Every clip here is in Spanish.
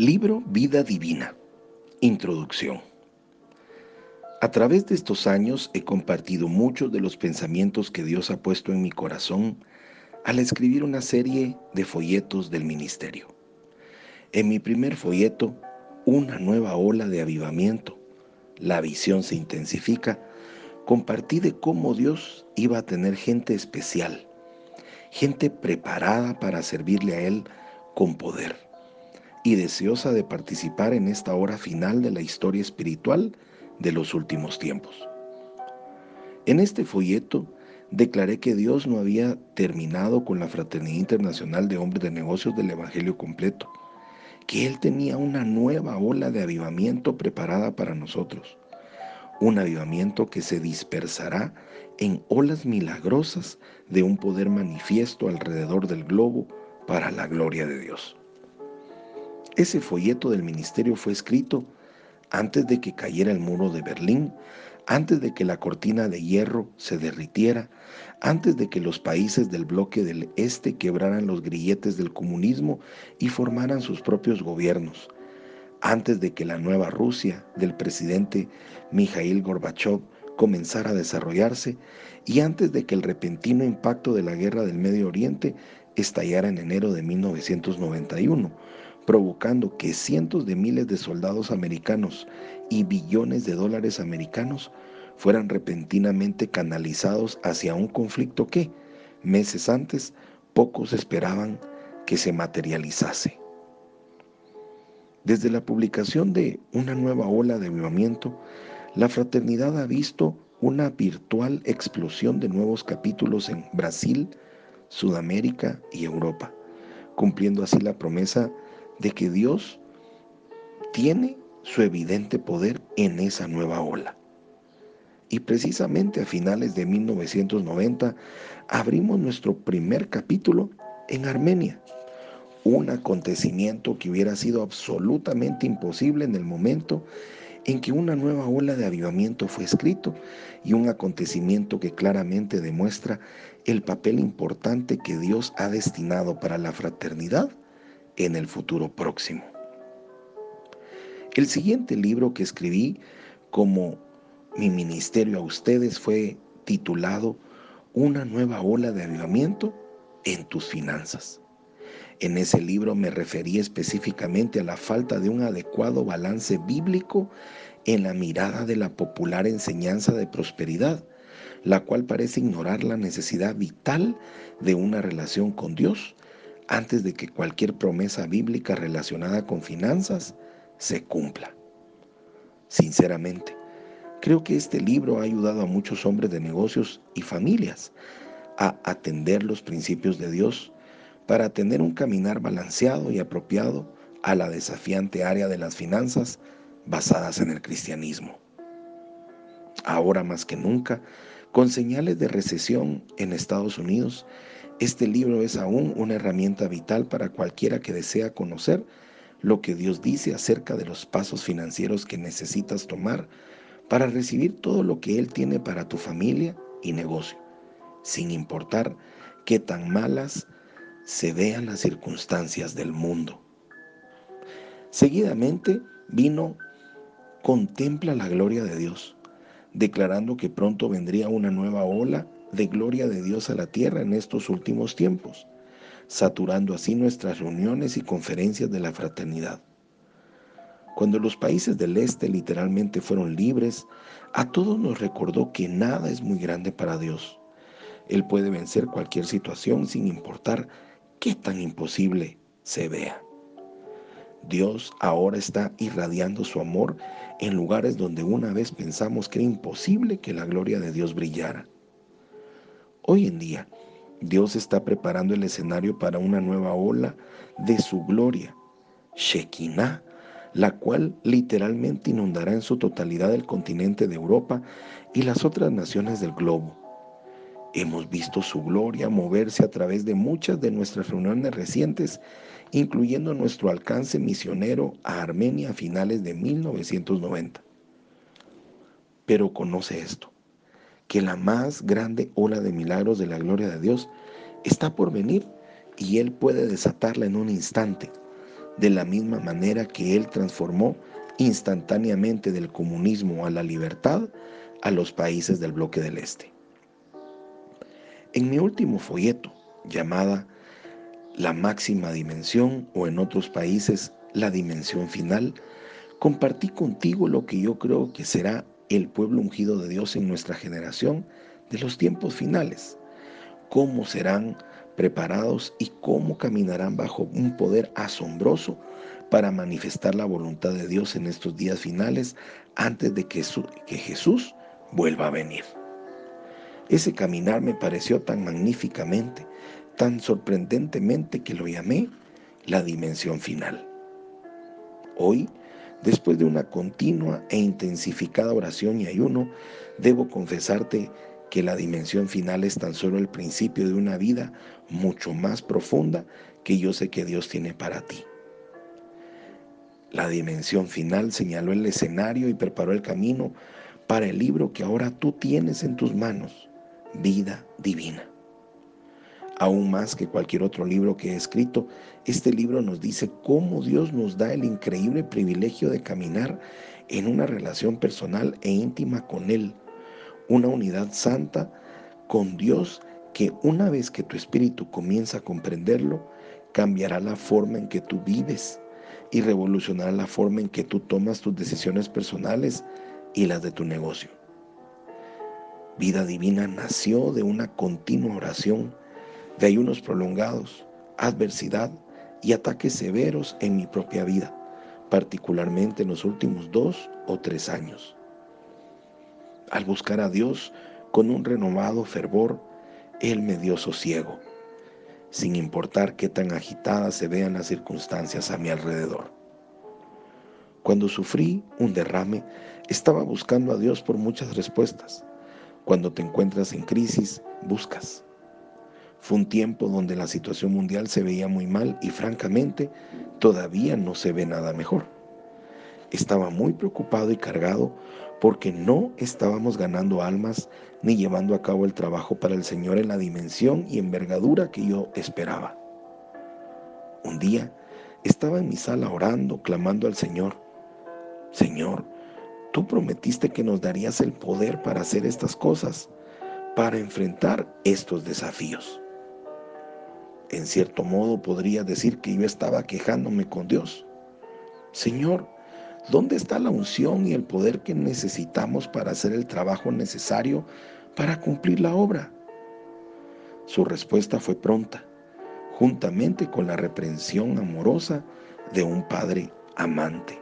Libro Vida Divina. Introducción. A través de estos años he compartido muchos de los pensamientos que Dios ha puesto en mi corazón al escribir una serie de folletos del ministerio. En mi primer folleto, Una nueva ola de avivamiento, la visión se intensifica, compartí de cómo Dios iba a tener gente especial, gente preparada para servirle a Él con poder y deseosa de participar en esta hora final de la historia espiritual de los últimos tiempos. En este folleto declaré que Dios no había terminado con la Fraternidad Internacional de Hombres de Negocios del Evangelio completo, que Él tenía una nueva ola de avivamiento preparada para nosotros, un avivamiento que se dispersará en olas milagrosas de un poder manifiesto alrededor del globo para la gloria de Dios. Ese folleto del ministerio fue escrito antes de que cayera el muro de Berlín, antes de que la cortina de hierro se derritiera, antes de que los países del bloque del Este quebraran los grilletes del comunismo y formaran sus propios gobiernos, antes de que la nueva Rusia del presidente Mikhail Gorbachev comenzara a desarrollarse y antes de que el repentino impacto de la guerra del Medio Oriente estallara en enero de 1991 provocando que cientos de miles de soldados americanos y billones de dólares americanos fueran repentinamente canalizados hacia un conflicto que, meses antes, pocos esperaban que se materializase. Desde la publicación de Una nueva ola de avivamiento, la fraternidad ha visto una virtual explosión de nuevos capítulos en Brasil, Sudamérica y Europa, cumpliendo así la promesa de que Dios tiene su evidente poder en esa nueva ola. Y precisamente a finales de 1990 abrimos nuestro primer capítulo en Armenia, un acontecimiento que hubiera sido absolutamente imposible en el momento en que una nueva ola de avivamiento fue escrito y un acontecimiento que claramente demuestra el papel importante que Dios ha destinado para la fraternidad en el futuro próximo. El siguiente libro que escribí como mi ministerio a ustedes fue titulado Una nueva ola de avivamiento en tus finanzas. En ese libro me referí específicamente a la falta de un adecuado balance bíblico en la mirada de la popular enseñanza de prosperidad, la cual parece ignorar la necesidad vital de una relación con Dios antes de que cualquier promesa bíblica relacionada con finanzas se cumpla. Sinceramente, creo que este libro ha ayudado a muchos hombres de negocios y familias a atender los principios de Dios para tener un caminar balanceado y apropiado a la desafiante área de las finanzas basadas en el cristianismo. Ahora más que nunca, con señales de recesión en Estados Unidos, este libro es aún una herramienta vital para cualquiera que desea conocer lo que Dios dice acerca de los pasos financieros que necesitas tomar para recibir todo lo que Él tiene para tu familia y negocio, sin importar qué tan malas se vean las circunstancias del mundo. Seguidamente vino, contempla la gloria de Dios, declarando que pronto vendría una nueva ola de gloria de Dios a la tierra en estos últimos tiempos, saturando así nuestras reuniones y conferencias de la fraternidad. Cuando los países del este literalmente fueron libres, a todos nos recordó que nada es muy grande para Dios. Él puede vencer cualquier situación sin importar qué tan imposible se vea. Dios ahora está irradiando su amor en lugares donde una vez pensamos que era imposible que la gloria de Dios brillara. Hoy en día, Dios está preparando el escenario para una nueva ola de su gloria, Shekinah, la cual literalmente inundará en su totalidad el continente de Europa y las otras naciones del globo. Hemos visto su gloria moverse a través de muchas de nuestras reuniones recientes, incluyendo nuestro alcance misionero a Armenia a finales de 1990. Pero conoce esto que la más grande ola de milagros de la gloria de Dios está por venir y Él puede desatarla en un instante, de la misma manera que Él transformó instantáneamente del comunismo a la libertad a los países del bloque del Este. En mi último folleto, llamada La máxima dimensión o en otros países la dimensión final, compartí contigo lo que yo creo que será el pueblo ungido de Dios en nuestra generación de los tiempos finales, cómo serán preparados y cómo caminarán bajo un poder asombroso para manifestar la voluntad de Dios en estos días finales antes de que, Jesús vuelva a venir. Ese caminar me pareció tan magníficamente, tan sorprendentemente que lo llamé la dimensión final. Hoy, después de una continua e intensificada oración y ayuno, debo confesarte que la dimensión final es tan solo el principio de una vida mucho más profunda que yo sé que Dios tiene para ti. La dimensión final señaló el escenario y preparó el camino para el libro que ahora tú tienes en tus manos, vida divina. Aún más que cualquier otro libro que he escrito, este libro nos dice cómo Dios nos da el increíble privilegio de caminar en una relación personal e íntima con Él, una unidad santa con Dios que una vez que tu espíritu comienza a comprenderlo, cambiará la forma en que tú vives y revolucionará la forma en que tú tomas tus decisiones personales y las de tu negocio. Vida Divina nació de una continua oración, de ayunos prolongados, adversidad y ataques severos en mi propia vida, particularmente en los últimos dos o tres años. Al buscar a Dios con un renovado fervor, Él me dio sosiego, sin importar qué tan agitadas se vean las circunstancias a mi alrededor. Cuando sufrí un derrame, estaba buscando a Dios por muchas respuestas. Cuando te encuentras en crisis, buscas. Fue un tiempo donde la situación mundial se veía muy mal y francamente todavía no se ve nada mejor. Estaba muy preocupado y cargado porque no estábamos ganando almas ni llevando a cabo el trabajo para el Señor en la dimensión y envergadura que yo esperaba. Un día estaba en mi sala orando, clamando al Señor, Señor, tú prometiste que nos darías el poder para hacer estas cosas, para enfrentar estos desafíos. En cierto modo podría decir que yo estaba quejándome con Dios. Señor, ¿Dónde está la unción y el poder que necesitamos para hacer el trabajo necesario para cumplir la obra? Su respuesta fue pronta, juntamente con la reprensión amorosa de un padre amante.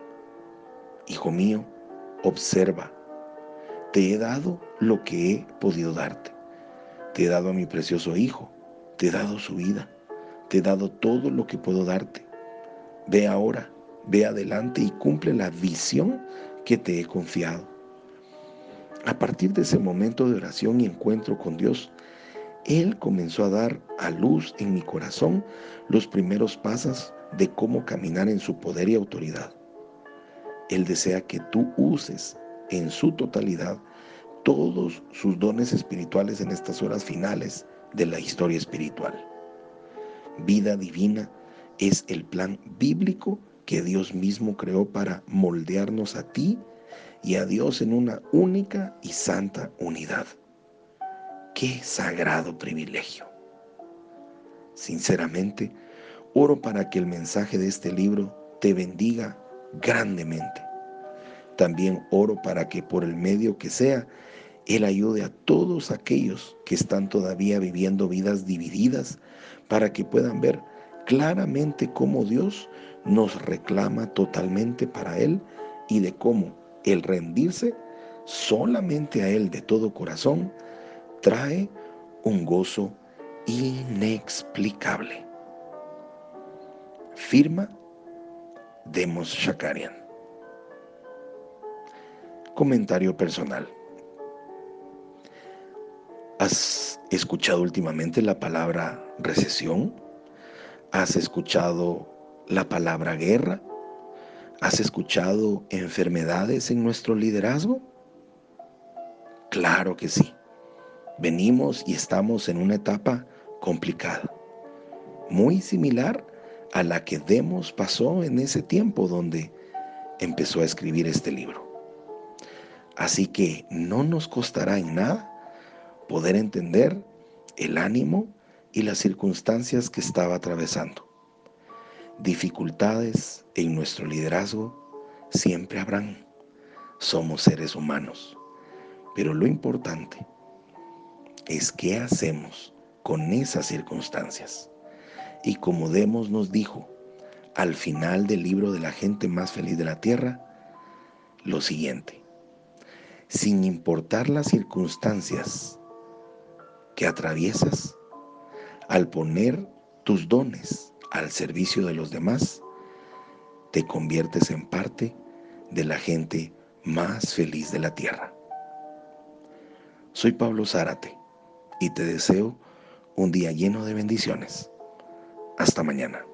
Hijo mío, observa, te he dado lo que he podido darte. Te he dado a mi precioso hijo, te he dado su vida, te he dado todo lo que puedo darte. Ve ahora Ve adelante y cumple la visión que te he confiado. A partir de ese momento de oración y encuentro con Dios, Él comenzó a dar a luz en mi corazón los primeros pasos de cómo caminar en su poder y autoridad. Él desea que tú uses en su totalidad todos sus dones espirituales en estas horas finales de la historia espiritual. Vida divina es el plan bíblico que Dios mismo creó para moldearnos a ti y a Dios en una única y santa unidad. Qué sagrado privilegio. Sinceramente, oro para que el mensaje de este libro te bendiga grandemente. También oro para que por el medio que sea, Él ayude a todos aquellos que están todavía viviendo vidas divididas para que puedan ver claramente cómo Dios nos reclama totalmente para Él y de cómo el rendirse solamente a Él de todo corazón trae un gozo inexplicable. Firma Demos Shakarian. Comentario personal. ¿Has escuchado últimamente la palabra recesión? ¿Has escuchado la palabra guerra? ¿Has escuchado enfermedades en nuestro liderazgo? Claro que sí. Venimos y estamos en una etapa complicada, muy similar a la que Demos pasó en ese tiempo donde empezó a escribir este libro. Así que no nos costará en nada poder entender el ánimo y las circunstancias que estaba atravesando. Dificultades en nuestro liderazgo siempre habrán. Somos seres humanos. Pero lo importante es qué hacemos con esas circunstancias. Y como Demos nos dijo al final del libro de la gente más feliz de la tierra, lo siguiente, sin importar las circunstancias que atraviesas, al poner tus dones al servicio de los demás, te conviertes en parte de la gente más feliz de la tierra. Soy Pablo Zárate y te deseo un día lleno de bendiciones. Hasta mañana.